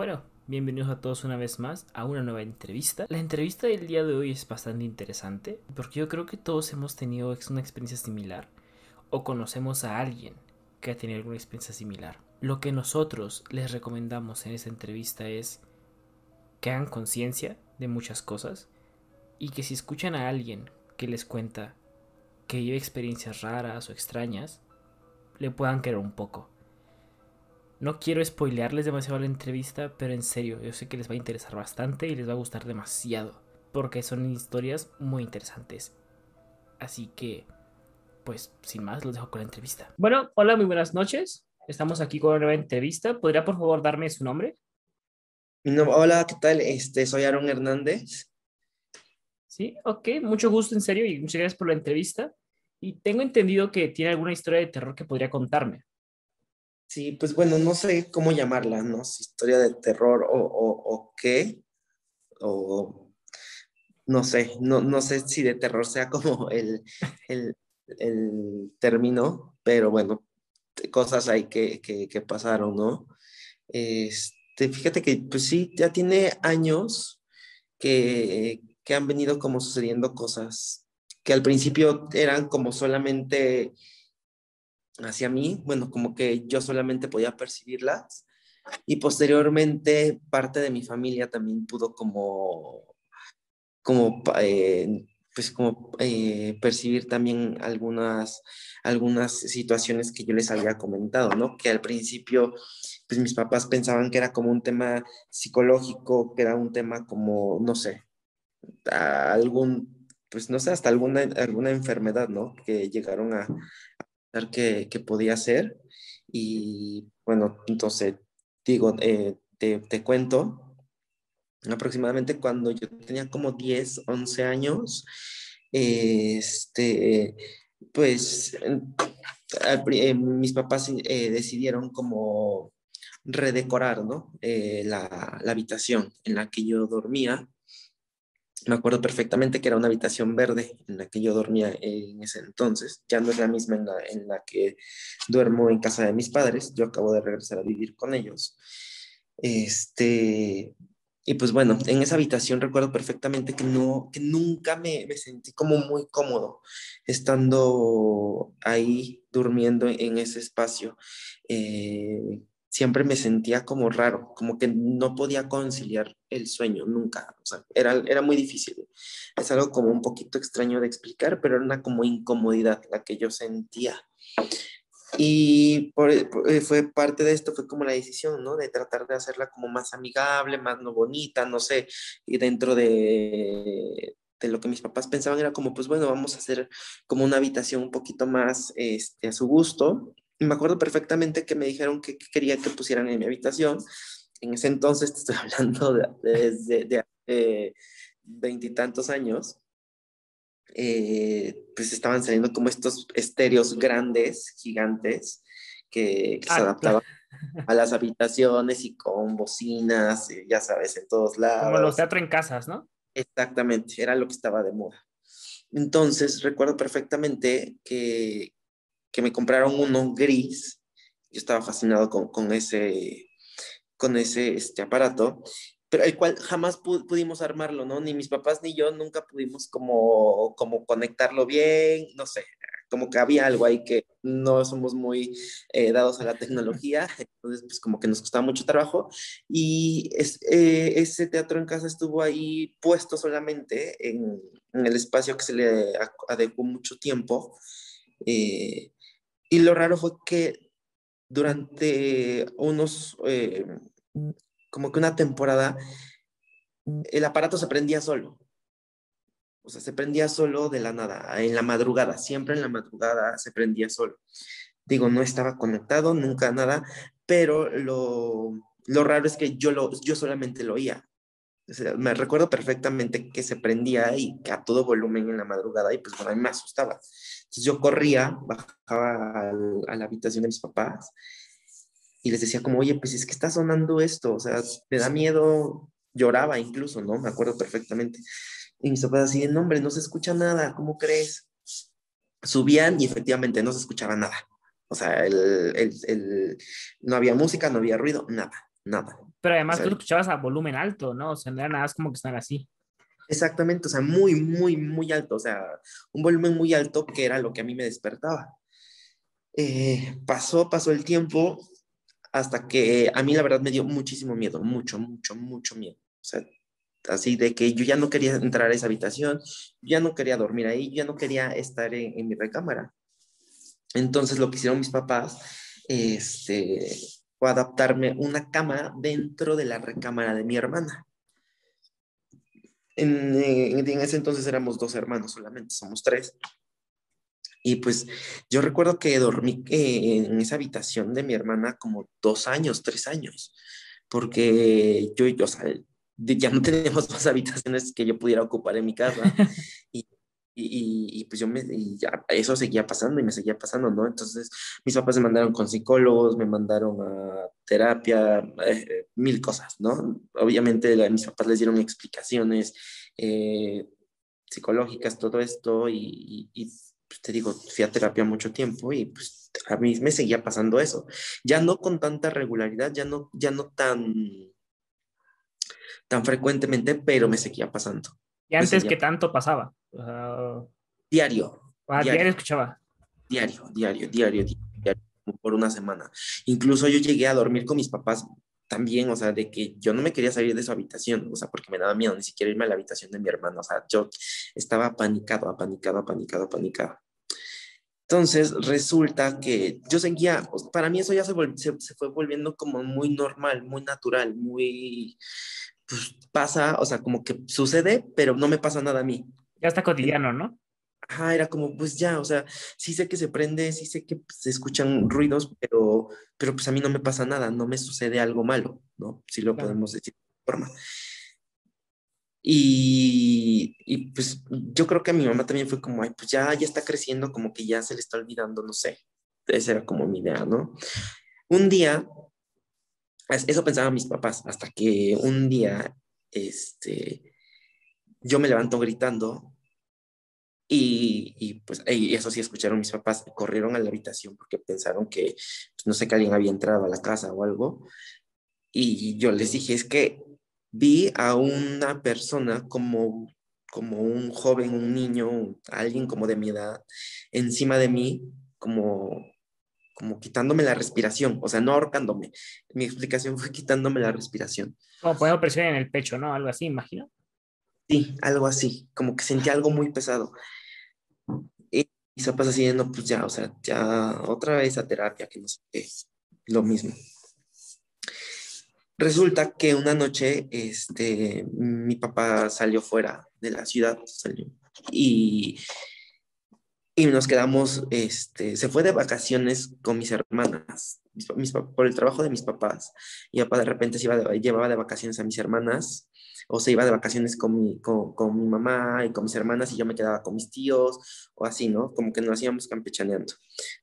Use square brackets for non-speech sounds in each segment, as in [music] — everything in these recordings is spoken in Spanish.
Bueno, bienvenidos a todos una vez más a una nueva entrevista. La entrevista del día de hoy es bastante interesante porque yo creo que todos hemos tenido una experiencia similar o conocemos a alguien que ha tenido alguna experiencia similar. Lo que nosotros les recomendamos en esta entrevista es que hagan conciencia de muchas cosas y que si escuchan a alguien que les cuenta que vive experiencias raras o extrañas, le puedan querer un poco. No quiero spoilearles demasiado la entrevista, pero en serio, yo sé que les va a interesar bastante y les va a gustar demasiado, porque son historias muy interesantes. Así que, pues, sin más, los dejo con la entrevista. Bueno, hola, muy buenas noches. Estamos aquí con una nueva entrevista. ¿Podría, por favor, darme su nombre? hola, ¿qué tal? Este, soy Aaron Hernández. Sí, ok, mucho gusto, en serio, y muchas gracias por la entrevista. Y tengo entendido que tiene alguna historia de terror que podría contarme. Sí, pues bueno, no sé cómo llamarla, ¿no? Si historia de terror o, o, qué, o no sé, no, no sé si de terror sea como [laughs] el, el, el término, pero bueno, cosas ahí que, que, que, pasaron, ¿no? Este, fíjate que pues sí, ya tiene años que, que han venido como sucediendo cosas que al principio eran como solamente hacia mí, bueno, como que yo solamente podía percibirlas y posteriormente parte de mi familia también pudo como, como, eh, pues como eh, percibir también algunas, algunas situaciones que yo les había comentado, ¿no? Que al principio, pues mis papás pensaban que era como un tema psicológico, que era un tema como, no sé, algún, pues no sé, hasta alguna, alguna enfermedad, ¿no? Que llegaron a, que, que podía ser. Y bueno, entonces digo, eh, te, te, cuento, aproximadamente cuando yo tenía como 10, 11 años, este, pues eh, mis papás eh, decidieron como redecorar, ¿no? la, la habitación en la que yo dormía me acuerdo perfectamente que era una habitación verde en la que yo dormía en ese entonces. Ya no es la misma en la, en la que duermo en casa de mis padres. Yo acabo de regresar a vivir con ellos. Este, y pues bueno, en esa habitación recuerdo perfectamente que, no, que nunca me, me sentí como muy cómodo estando ahí durmiendo en ese espacio. Eh, siempre me sentía como raro, como que no podía conciliar el sueño, nunca, o sea, era, era muy difícil. Es algo como un poquito extraño de explicar, pero era una como incomodidad la que yo sentía. Y eh, fue parte de esto, fue como la decisión, ¿no? De tratar de hacerla como más amigable, más no bonita, no sé, y dentro de, de lo que mis papás pensaban era como, pues bueno, vamos a hacer como una habitación un poquito más este, a su gusto me acuerdo perfectamente que me dijeron que, quería que pusieran en mi habitación. En ese entonces, [laughs] te estoy hablando de, desde de, veintitantos años, eh, pues estaban saliendo como estos estéreos grandes, gigantes, que, se ah, adaptaban a las habitaciones y con bocinas, ya sabes, en todos lados. Como los teatros en casas, ¿no? Exactamente, era lo que estaba de moda. Entonces, recuerdo perfectamente que, que me compraron uno gris. Yo estaba fascinado con, con ese, con ese este, aparato, pero el cual jamás pudimos armarlo, ¿no? Ni mis papás ni yo nunca pudimos como, como conectarlo bien, no sé, como que había algo ahí que no somos muy eh, dados a la tecnología, [laughs] entonces pues como que nos costaba mucho trabajo y es, eh, ese teatro en casa estuvo ahí puesto solamente en, en el espacio que se le adecuó mucho tiempo. Eh, y lo raro fue que durante unos, eh, como que una temporada, el aparato se prendía solo. O sea, se prendía solo de la nada, en la madrugada, siempre en la madrugada se prendía solo. Digo, no estaba conectado, nunca nada, pero lo, lo raro es que yo, lo, yo solamente lo oía. Me recuerdo perfectamente que se prendía y que a todo volumen en la madrugada y pues bueno, a mí me asustaba. Entonces yo corría, bajaba a la habitación de mis papás y les decía como, oye, pues es que está sonando esto, o sea, te da miedo, lloraba incluso, ¿no? Me acuerdo perfectamente. Y mis papás así, no, hombre, no se escucha nada, ¿cómo crees? Subían y efectivamente no se escuchaba nada. O sea, el, el, el, no había música, no había ruido, nada, nada. Pero además O tú lo escuchabas a volumen alto, ¿no? O sea, no era nada más como que estar así. Exactamente, o sea, muy, muy, muy alto, o sea, un volumen muy alto que era lo que a mí me despertaba. Eh, pasó, pasó el tiempo hasta que a mí la verdad me dio muchísimo miedo, mucho, mucho, mucho miedo. O sea, así de que yo ya no quería entrar a esa habitación, ya no quería dormir ahí, ya no quería estar en, en mi recámara. Entonces lo que hicieron mis papás este, fue adaptarme una cama dentro de la recámara de mi hermana. En, eh, en ese entonces éramos dos hermanos solamente, somos tres. Y pues yo recuerdo que dormí eh, en esa habitación de mi hermana como dos años, tres años, porque yo, yo o sea, ya no [laughs] teníamos más habitaciones que yo pudiera ocupar en mi casa. Y, [laughs] y, y, pues yo me, y ya, eso seguía pasando y me seguía pasando, ¿no? Entonces mis papás me mandaron con psicólogos, me mandaron a terapia, eh, mil cosas, ¿no? Obviamente la- mis papás les dieron explicaciones eh, psicológicas, todo esto, y, y, y, pues, te digo, fui a terapia mucho tiempo y pues a mí me seguía pasando eso. Ya no con tanta regularidad, ya no, ya no tan, tan frecuentemente, pero me seguía pasando. Y antes, seguía- ¿qué tanto pasaba? Sea, Diario, a Diario. diario escuchaba. diario, diario, diario, por una semana. Incluso yo llegué a dormir con mis papás también, o sea, de que yo no me quería salir de su habitación, o sea, porque me daba miedo ni siquiera irme a la habitación de mi hermano, o sea, yo estaba apanicado, apanicado, apanicado, apanicado. Entonces, resulta que yo seguía, para mí eso ya se, vol- se, se fue volviendo como muy normal, muy natural, muy, pues pasa, o sea, como que sucede, pero no me pasa nada a mí. Ya está cotidiano, ¿no? Ajá, era como, pues ya, o sea, sí sé que se prende, sí sé que pues, se escuchan ruidos, pero, pero pues a mí no me pasa nada, no me sucede algo malo, ¿no? Si lo Claro. podemos decir de forma. Y, y pues yo creo que a mi mamá también fue como, ay, pues ya, ya está creciendo, como que ya se le está olvidando, no sé. Esa era como mi idea, ¿no? Un día, eso pensaban mis papás, hasta que un día, este, yo me levanto gritando y, y, pues y eso sí escucharon mis papás, corrieron a la habitación porque pensaron que, pues, no sé, que alguien había entrado a la casa o algo. Y yo les dije, es que vi a una persona como, como un joven, un niño, alguien como de mi edad, encima de mí, como, como quitándome la respiración, o sea, no ahorcándome. Mi explicación fue quitándome la respiración. Como poniendo presión en el pecho, ¿no? Algo así, imagino. Sí, algo así, como que sentí algo muy pesado. Y mis papás así, no, pues ya, o sea, ya otra vez a terapia, que no sé qué, lo mismo. Resulta que una noche, este, mi papá salió fuera de la ciudad, salió, y, y nos quedamos, este, se fue de vacaciones con mis hermanas, mis, mis por el trabajo de mis papás, y papá de repente se iba de- llevaba de vacaciones a mis hermanas, o se iba de vacaciones con mi, con, con mi mamá y con mis hermanas, y yo me quedaba con mis tíos, o así, ¿no? Como que nos íbamos campechaneando.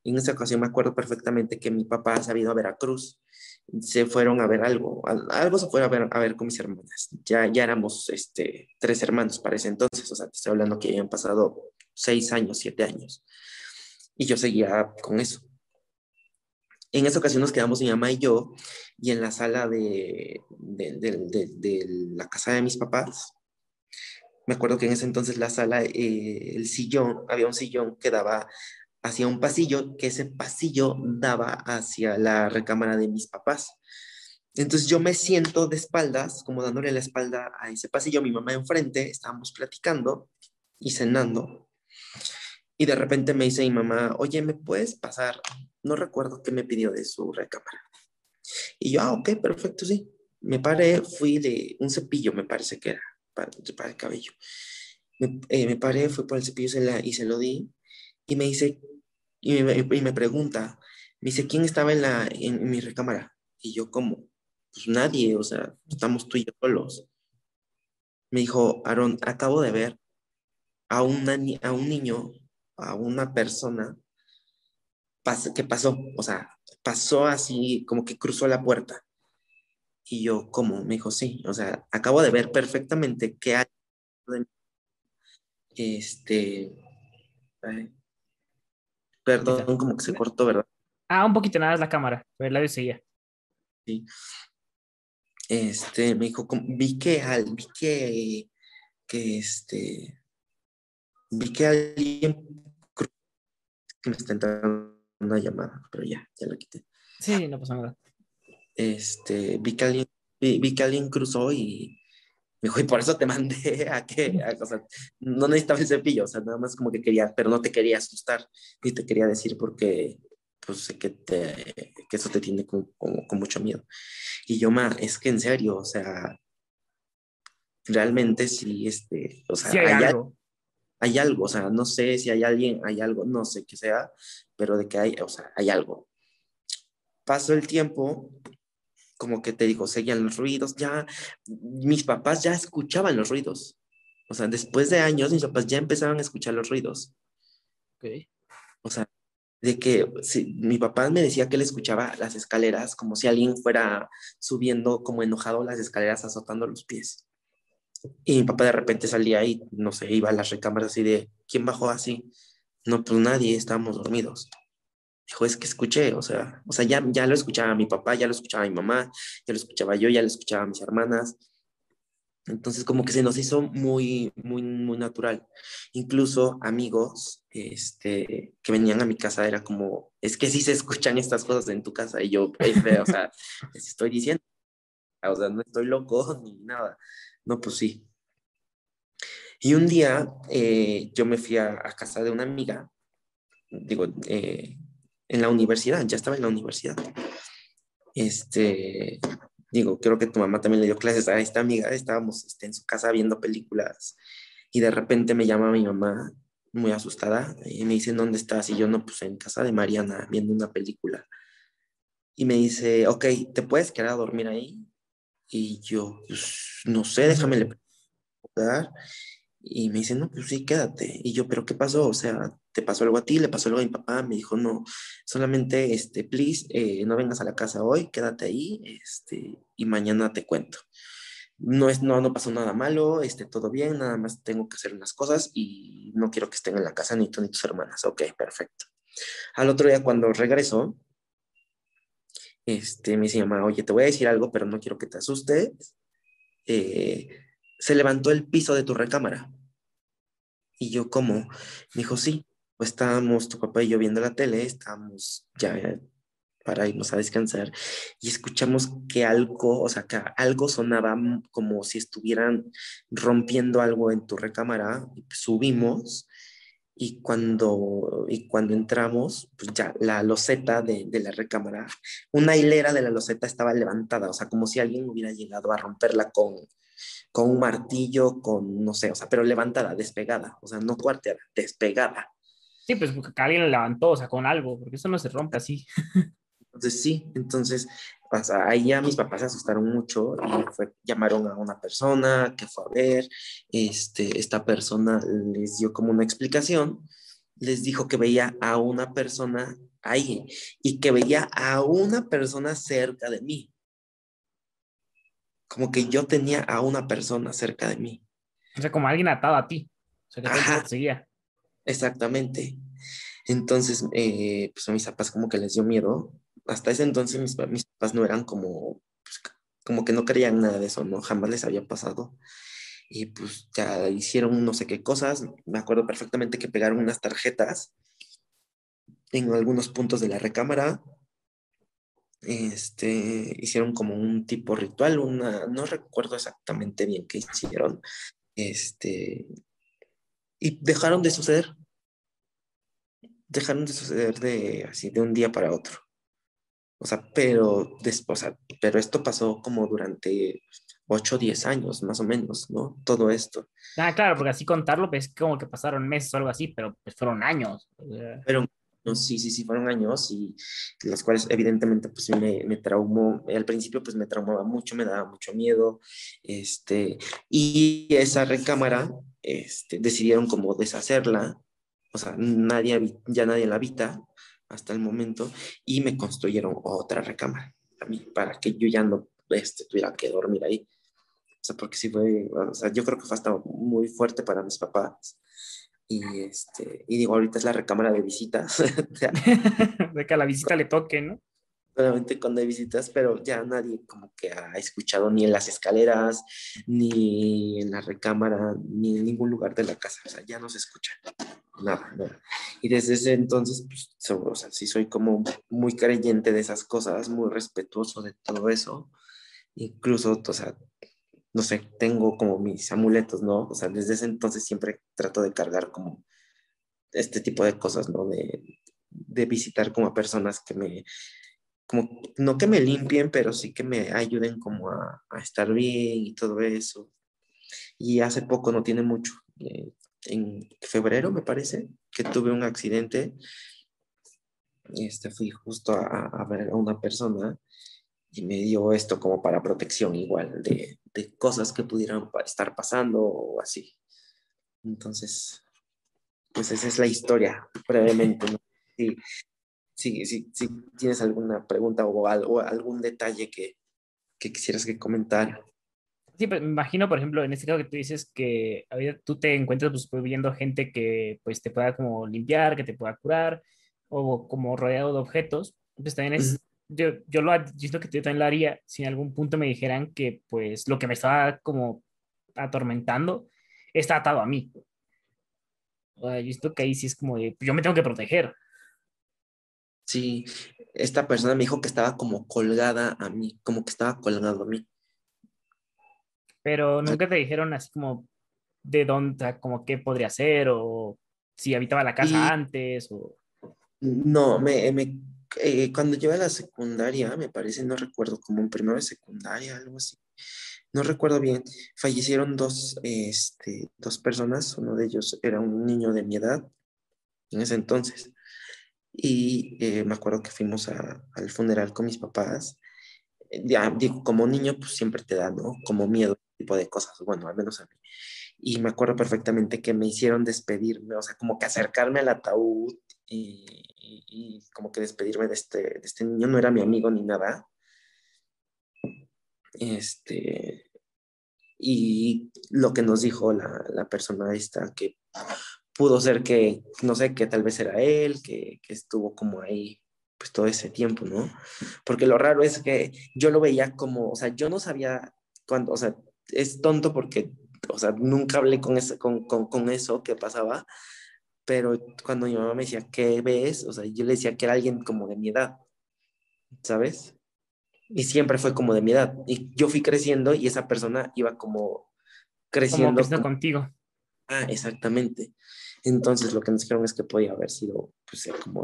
Y en esa ocasión me acuerdo perfectamente que mi papá se había ido a Veracruz, se fueron a ver algo, al- algo se fueron a ver, a ver con mis hermanas. Ya, ya éramos este, tres hermanos para ese entonces, o sea, te estoy hablando que habían pasado seis años, siete años. Y yo seguía con eso. En esa ocasión nos quedamos mi mamá y yo, y en la sala de, de, la casa de mis papás, me acuerdo que en ese entonces la sala, eh, el sillón, había un sillón que daba hacia un pasillo, que ese pasillo daba hacia la recámara de mis papás. Entonces yo me siento de espaldas, como dándole la espalda a ese pasillo, mi mamá enfrente, estábamos platicando y cenando. Y de repente me dice mi mamá, oye, ¿me puedes pasar? No recuerdo qué me pidió de su recámara. Y yo, ah, ok, perfecto, sí. Me paré, fui de un cepillo, me parece que era, para, para el cabello. Me, eh, me paré, fui por el cepillo se la, y se lo di. Y me dice, y me, y me pregunta, me dice, ¿quién estaba en, la, en, en mi recámara? Y yo, como, pues nadie, o sea, estamos tú y yo solos. Me dijo, Aaron, acabo de ver a, una, a un niño, a una persona que pasó, o sea, pasó así, como que cruzó la puerta. Y yo, ¿cómo? Me dijo, sí, o sea, acabo de ver perfectamente que hay... Este... ay, perdón, como que se cortó, ¿verdad? Ah, un poquito nada es la cámara, pero el audio seguía. Sí. este, me dijo, vi que, al, vi que, que este, vi que alguien que me está entrando una llamada, pero ya, ya la quité. Sí, no pasa nada. Este, vi que alguien, vi, que alguien cruzó y me dijo, y por eso te mandé [laughs] a que, o sea, no necesitaba el cepillo, o sea, nada más como que quería, pero no te quería asustar, y te quería decir porque, pues sé que, te, que eso te tiene con, con, mucho miedo. Y yo, ma, es que en serio, o sea, realmente sí, este, o sea, hay, algo. Hay algo, o sea, no sé si hay alguien, hay algo, no sé qué sea, pero de que hay, o sea, hay algo. Pasó el tiempo, como que te digo, seguían los ruidos, ya, mis papás ya escuchaban los ruidos. O sea, después de años, mis papás ya empezaban a escuchar los ruidos. O sea, de que si, mi papá me decía que él escuchaba las escaleras como si alguien fuera subiendo como enojado las escaleras azotando los pies. Y mi papá de repente salía y, no sé, iba a las recámaras así de, ¿quién bajó así? No, pues nadie, estábamos dormidos. Dijo, es que escuché, o sea, o sea, ya, ya lo escuchaba mi papá, ya lo escuchaba mi mamá, ya lo escuchaba yo, ya lo escuchaba mis hermanas. Entonces, como que se nos hizo muy, muy, muy natural. Incluso amigos este, que venían a mi casa era como, es que sí se escuchan estas cosas en tu casa. Y yo, o sea, les estoy diciendo, o sea, no estoy loco [laughs] ni nada. No, pues sí. Y un día eh, yo me fui a, casa de una amiga, digo, eh, en la universidad, ya estaba en la universidad. Este, digo, creo que tu mamá también le dio clases a esta amiga, estábamos este, en su casa viendo películas y de repente me llama mi mamá muy asustada y me dice, ¿dónde estás? Y yo no, pues en casa de Mariana viendo una película. Y me dice, ok, ¿te puedes quedar a dormir ahí? Y yo, pues no sé, déjame le preguntar. Y me dice, no, pues sí, quédate. Y yo, pero ¿qué pasó? O sea, ¿te pasó algo a ti? ¿Le pasó algo a mi papá? Me dijo, no, solamente, este, please, eh, no vengas a la casa hoy, quédate ahí, este, y mañana te cuento. No, es, no, no pasó nada malo, este, todo bien, nada más tengo que hacer unas cosas y no quiero que estén en la casa ni tú ni tus hermanas. Ok, perfecto. Al otro día cuando regresó, este, me dice mamá, oye, te voy a decir algo, pero no quiero que te asustes. Eh, se levantó el piso de tu recámara. Y yo, ¿cómo? Dijo, sí, pues estábamos tu papá y yo viendo la tele, estábamos ya para irnos a descansar y escuchamos que algo, o sea, que algo sonaba como si estuvieran rompiendo algo en tu recámara. Subimos y cuando, y cuando entramos, pues ya la loseta de, de, la recámara, una hilera de la loseta estaba levantada, o sea, como si alguien hubiera llegado a romperla con, con un martillo, con, no sé, o sea, pero levantada, despegada, o sea, no cuarteada, despegada. Sí, pues porque alguien la levantó, o sea, con algo, porque eso no se rompe así. [laughs] Entonces, sí, entonces, pues, ahí ya mis papás se asustaron mucho y fue, llamaron a una persona que fue a ver, este, esta persona les dio como una explicación, les dijo que veía a una persona ahí y que veía a una persona cerca de mí como que yo tenía a una persona cerca de mí. O sea, como alguien atado a ti. O sea, que te seguía. Exactamente. Entonces, eh, pues a mis papás como que les dio miedo. Hasta ese entonces mis, mis papás no eran como, pues, como que no creían nada de eso, ¿no? Jamás les había pasado. Y pues ya hicieron no sé qué cosas. Me acuerdo perfectamente que pegaron unas tarjetas en algunos puntos de la recámara este, hicieron como un tipo ritual, una, no recuerdo exactamente bien qué hicieron, este, y dejaron de suceder, dejaron de suceder de así de un día para otro. O sea, pero después, pero esto pasó como durante 8 o 10 años, más o menos, ¿no? Todo esto. Ah, claro, porque así contarlo, pues como que pasaron meses o algo así, pero pues fueron años. Pero Sí, sí, sí, fueron años y las cuales evidentemente pues me, me traumó, al principio pues me traumaba mucho, me daba mucho miedo, este, y esa recámara, este, decidieron como deshacerla, o sea, nadie, ya nadie la habita hasta el momento, y me construyeron otra recámara a mí, para que yo ya no este, tuviera que dormir ahí. O sea, porque sí fue, o sea, yo creo que fue hasta muy fuerte para mis papás y, este, y digo, ahorita es la recámara de visitas. [laughs] [laughs] de que a la visita le toque, ¿no? Solamente cuando hay visitas, pero ya nadie como que ha escuchado ni en las escaleras, ni en la recámara, ni en ningún lugar de la casa, o sea, ya no se escucha nada, nada. Y desde ese entonces, pues, o sea, sí soy como muy creyente de esas cosas, muy respetuoso de todo eso, incluso, o sea, no sé, tengo como mis amuletos, ¿no? O sea, desde ese entonces siempre trato de cargar como este tipo de cosas, ¿no? De, de visitar como a personas que me, como, no que me limpien, pero sí que me ayuden como a, a estar bien y todo eso. Y hace poco, no tiene mucho, eh, en febrero me parece, que tuve un accidente. Este, fui justo a, ver a una persona y me dio esto como para protección igual de, cosas que pudieran estar pasando o así. Entonces, pues esa es la historia, brevemente. Sí, sí, sí, sí, tienes alguna pregunta o, algo, algún detalle que, que quisieras que comentar. Sí, pues me imagino, por ejemplo, en este caso que tú dices que tú te encuentras pues, viendo gente que pues te pueda como limpiar, que te pueda curar, o como rodeado de objetos, pues también es, yo, yo lo visto que yo también lo haría si en algún punto me dijeran que pues lo que me estaba como atormentando está atado a mí. O sea, yo visto que ahí sí es como de, yo me tengo que proteger. Sí, esta persona me dijo que estaba como colgada a mí, como que estaba colgado a mí. Pero nunca te dijeron así como de dónde, como qué podría ser, o si habitaba la casa Y- antes, o... No, me, me, eh, cuando llegué a la secundaria, me parece, no recuerdo, como en primero de secundaria, algo así. No recuerdo bien. Fallecieron dos, este, dos personas. Uno de ellos era un niño de mi edad en ese entonces. Y eh, me acuerdo que fuimos a- al funeral con mis papás. Eh, Ya, digo, como niño, pues siempre te da, ¿no? Como miedo, tipo de cosas. Bueno, al menos a mí. Y me acuerdo perfectamente que me hicieron despedirme, o sea, como que acercarme al ataúd y, y- y como que despedirme de este, de este niño. No era mi amigo ni nada. Este, y lo que nos dijo la, la persona esta, que pudo ser que, no sé, que tal vez era él, que, que estuvo como ahí pues todo ese tiempo, ¿no? Porque lo raro es que yo lo veía como, o sea, yo no sabía cuándo, o sea, es tonto porque, o sea, nunca hablé con eso, con, con, con eso que pasaba, pero cuando mi mamá me decía, ¿qué ves? O sea, yo le decía que era alguien como de mi edad, ¿sabes? Y siempre fue como de mi edad. Y yo fui creciendo y esa persona iba como como creciendo. creciendo como- contigo. Ah, exactamente. Entonces lo que nos dijeron es que podía haber sido, pues, como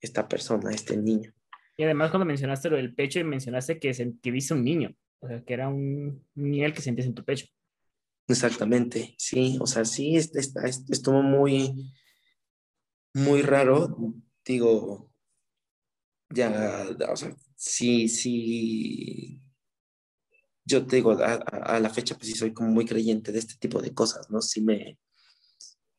esta persona, este niño. Y además cuando mencionaste lo del pecho y mencionaste que, que viste un niño, o sea, que era un nivel que sentías en tu pecho. Exactamente, sí, o sea, sí, es- es- es- estuvo muy, muy raro. Digo, ya, o sea, sí, sí. Yo te digo, a, a- a la fecha, pues sí soy como muy creyente de este tipo de cosas, ¿no? Sí me,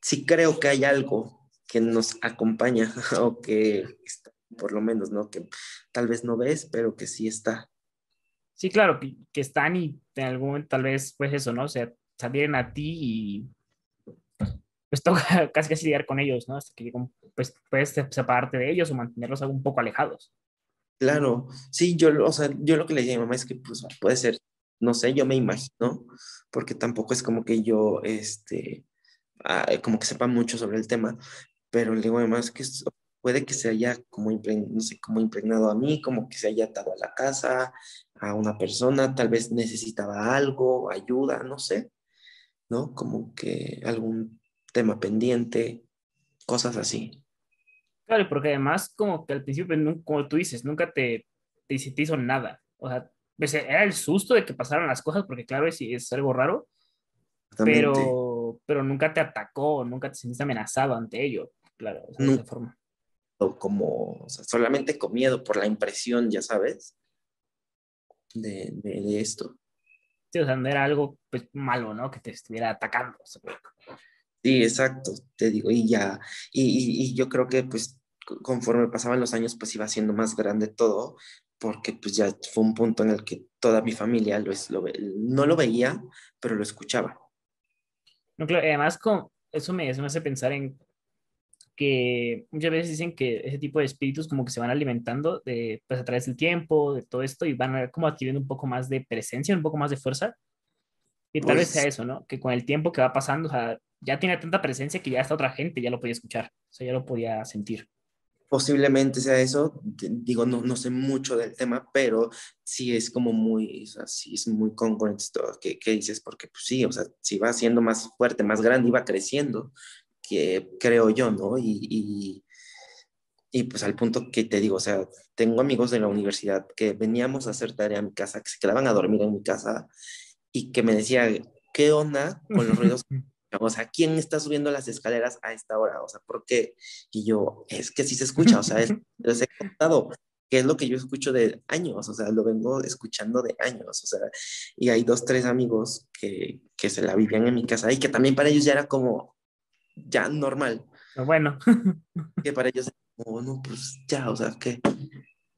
sí creo que hay algo que nos acompaña [laughs] o que está, por lo menos, ¿no? Que tal vez no ves, pero que sí está. Sí, claro, que, que están y en algún momento tal vez, pues eso, ¿no? O sea, salieron a ti y pues [laughs] toca casi casi lidiar con ellos, ¿no? Hasta que pues puedes separarte de ellos o mantenerlos un poco alejados. Claro, sí, yo, lo- o sea, yo lo que le dije a mi mamá es que pues puede ser, no sé, yo me imagino, porque tampoco es como que yo, este, ah, como que sepa mucho sobre el tema, pero le digo a mi mamá es que puede que se haya como, impregn- no sé, como impregnado a mí, como que se haya atado a la casa, a una persona, tal vez necesitaba algo, ayuda, no sé, ¿no? Como que algún tema pendiente, cosas así. Claro, porque además como que al principio, como tú dices, nunca te, te, te hizo nada. O sea, pues, era el susto de que pasaran las cosas, porque claro, es, es algo raro, Exactamente. Pero, pero nunca te atacó, nunca te sentiste amenazado ante ello. Claro, o sea, de esa forma. o como, o sea, solamente con miedo por la impresión, ya sabes, de, de, de esto. Sí, o sea, no era algo pues, malo, ¿no? Que te estuviera atacando. o sea, Sí, exacto, te digo, y ya, y, y, y yo creo que pues co- conforme pasaban los años, pues iba siendo más grande todo, porque pues ya fue un punto en el que toda mi familia lo, lo no lo veía, pero lo escuchaba. No, claro, además con, eso me, eso me hace pensar en que muchas veces dicen que ese tipo de espíritus como que se van alimentando de, pues a través del tiempo, de todo esto, y van como adquiriendo un poco más de presencia, un poco más de fuerza. Y tal vez sea Pues eso, ¿no? Que con el tiempo que va pasando, o sea, ya tiene tanta presencia que ya hasta otra gente ya lo podía escuchar, o sea, ya lo podía sentir. Posiblemente sea eso, digo, no, no sé mucho del tema, pero sí es como muy, o sea, es muy congruente todo que, dices, porque pues sí, o sea, si va siendo más fuerte, más grande, iba creciendo, que creo yo, ¿no? Y, y, y pues al punto que te digo, o sea, tengo amigos de la universidad que veníamos a hacer tarea en mi casa, que se quedaban a dormir en mi casa y que me decían, ¿qué onda con los ruidos? [laughs] O sea, ¿quién está subiendo las escaleras a esta hora? O sea, ¿por qué? Y yo, es que sí se escucha, o sea, es- [laughs] les he contado que es lo que yo escucho de años, o sea, lo vengo escuchando de años, o sea, y hay dos, tres amigos que, que se la vivían en mi casa y que también para ellos ya era como, ya normal, Pero bueno, [laughs] que para ellos como, no, pues ya, o sea, que,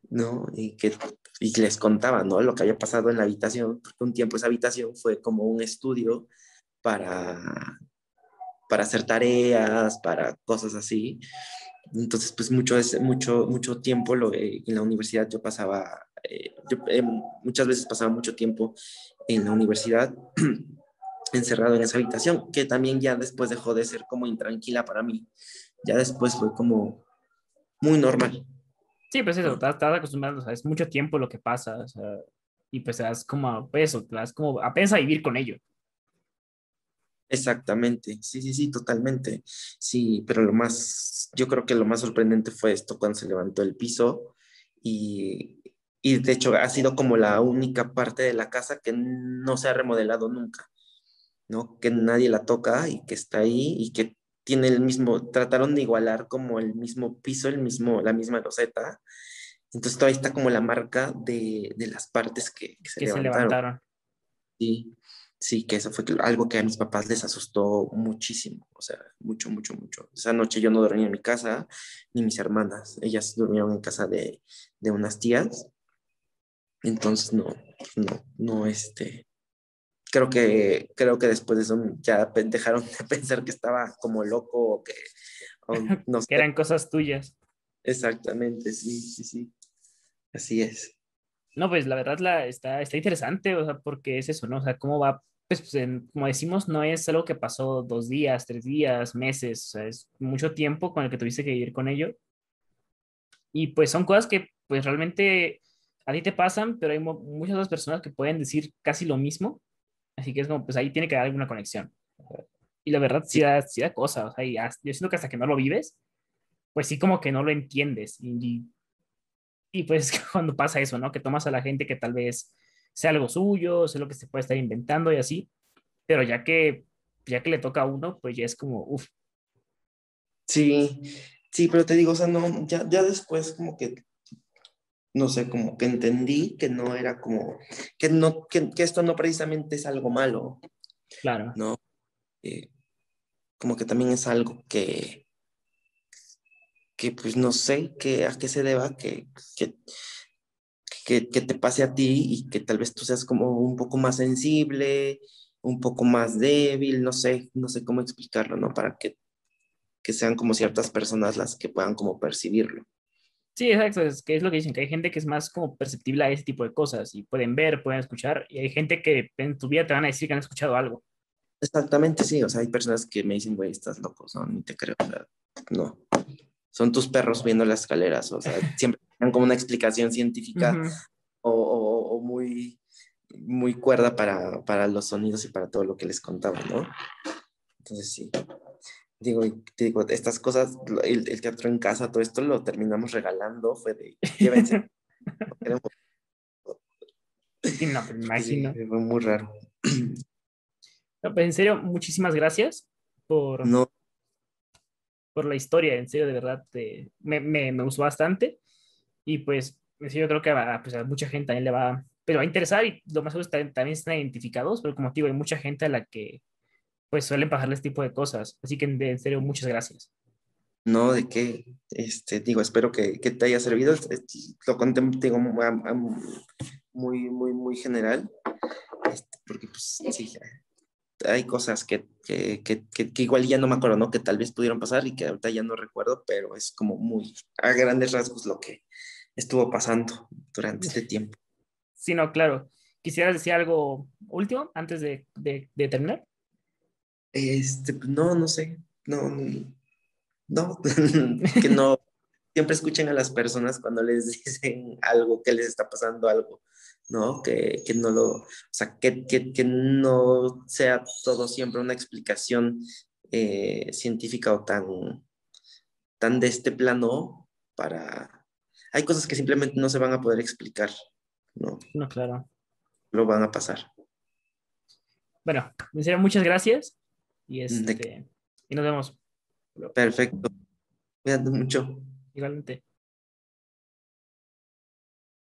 ¿no? Y que y les contaba, ¿no? Lo que había pasado en la habitación, porque un tiempo esa habitación fue como un estudio para, para hacer tareas, para cosas así. Entonces, pues mucho, mucho, mucho tiempo lo, eh, en la universidad yo pasaba, eh, eh, muchas veces pasaba mucho tiempo en la universidad [clears throat] encerrado en esa habitación, que también ya después dejó de ser como intranquila para mí. Ya después fue como muy normal. sí, pues eso, estás, acostumbrado, o sea, es mucho tiempo lo que pasa, y pues te das como, a- eso, te das como apenas a vivir con ello. Exactamente, sí, sí, sí, totalmente. Sí, pero lo más, yo creo que lo más sorprendente fue esto cuando se levantó el piso y, y de hecho ha sido como la única parte de la casa que no se ha remodelado nunca, ¿no? Que nadie la toca y que está ahí y que tiene el mismo, trataron de igualar como el mismo piso, el mismo, la misma loseta. Entonces todavía está como la marca de, de las partes que, que se que se levantaron. levantaron. Sí, sí, que eso fue algo que a mis papás les asustó muchísimo, o sea, mucho, mucho, mucho. Esa noche yo no dormí en mi casa, ni mis hermanas, ellas durmieron en casa de, de unas tías, entonces no, no, no, este, creo que, creo que después de eso ya dejaron de [laughs] pensar que estaba como loco o que, o [laughs] no sé, que eran cosas tuyas. exactamente, sí, sí, sí, así es. No, pues la verdad la, está, está interesante, o sea, porque es eso, ¿no? O sea, cómo va, pues, pues, en- como decimos, no es algo que pasó dos días, tres días, meses, o sea, es mucho tiempo con el que tuviste que vivir con ello. Y pues son cosas que pues realmente a ti te pasan, pero hay mu- muchas otras personas que pueden decir casi lo mismo, así que es como, pues ahí tiene que haber alguna conexión. Y la verdad sí da, sí da cosa, o sea, y hasta- yo siento que hasta que no lo vives, pues sí como que no lo entiendes. Y, y y pues [laughs] cuando pasa eso, ¿no? Que tomas a la gente que tal vez sea algo suyo, sea lo que se puede estar inventando y así, pero ya que, ya que le toca a uno, pues ya es como, uff, Sí, sí, pero te digo, o sea, no, ya, ya después como que, no sé, como que entendí que no era como, que no, que, que esto no precisamente es algo malo, claro. ¿no? Eh, como que también es algo que, que pues no sé que, a qué se deba, que, que, que, que te pase a ti y que tal vez tú seas como un poco más sensible, un poco más débil, no sé, no sé cómo explicarlo, ¿no? Para que, que sean como ciertas personas las que puedan como percibirlo. Sí, exacto, es que es lo que dicen, que hay gente que es más como perceptible a ese tipo de cosas y pueden ver, pueden escuchar, y hay gente que en tu vida te van a decir que han escuchado algo. Exactamente, sí. O sea, hay personas que me dicen, güey, estás loco, no, ni te creo. o sea, no. Son tus perros subiendo las escaleras. O sea, [laughs] siempre dan como una explicación científica Ujú. o, o- o muy, muy cuerda para, para los sonidos y para todo lo que les contaba, ¿no? Entonces, sí. Digo, digo, estas cosas, el, el teatro en casa, todo esto lo terminamos regalando. Fue de, llévense. [laughs] queremos". Sí, no, me Sí, imagino. fue muy raro. No, pues en serio, muchísimas gracias por, No, por la historia, en serio, de verdad, te- me, me, me gustó bastante. Y pues, serio, creo que a, pues, a mucha gente también le va, pero va a interesar y lo más seguro es que también, están identificados, pero como te digo, hay mucha gente a la que pues suelen pasarle este tipo de cosas. Así que en, serio, muchas gracias. No, de qué, este, digo, espero que, que te haya servido. Este, Lo conté, digo, muy, muy, muy general, este, porque pues sí, hay cosas que, que, que, que, igual ya no me acuerdo, ¿no? Que tal vez pudieron pasar y que ahorita ya no recuerdo, pero es como muy a grandes rasgos lo que estuvo pasando durante este [laughs] tiempo. Sí, no, claro. ¿Quisieras decir algo último antes de, de, de terminar? Este, pues, no, no sé. No, no, no [laughs] [laughs] que no. Siempre escuchen a las personas cuando les dicen algo, que les está pasando algo ¿no? Que, que no lo, o sea, que, que, que, no sea todo siempre una explicación eh, científica o tan, tan de este plano para... Hay cosas que simplemente no se van a poder explicar, ¿no? No, claro. Lo van a pasar. Bueno, muchas gracias y, este, y nos vemos. Perfecto. Cuídate mucho. Igualmente.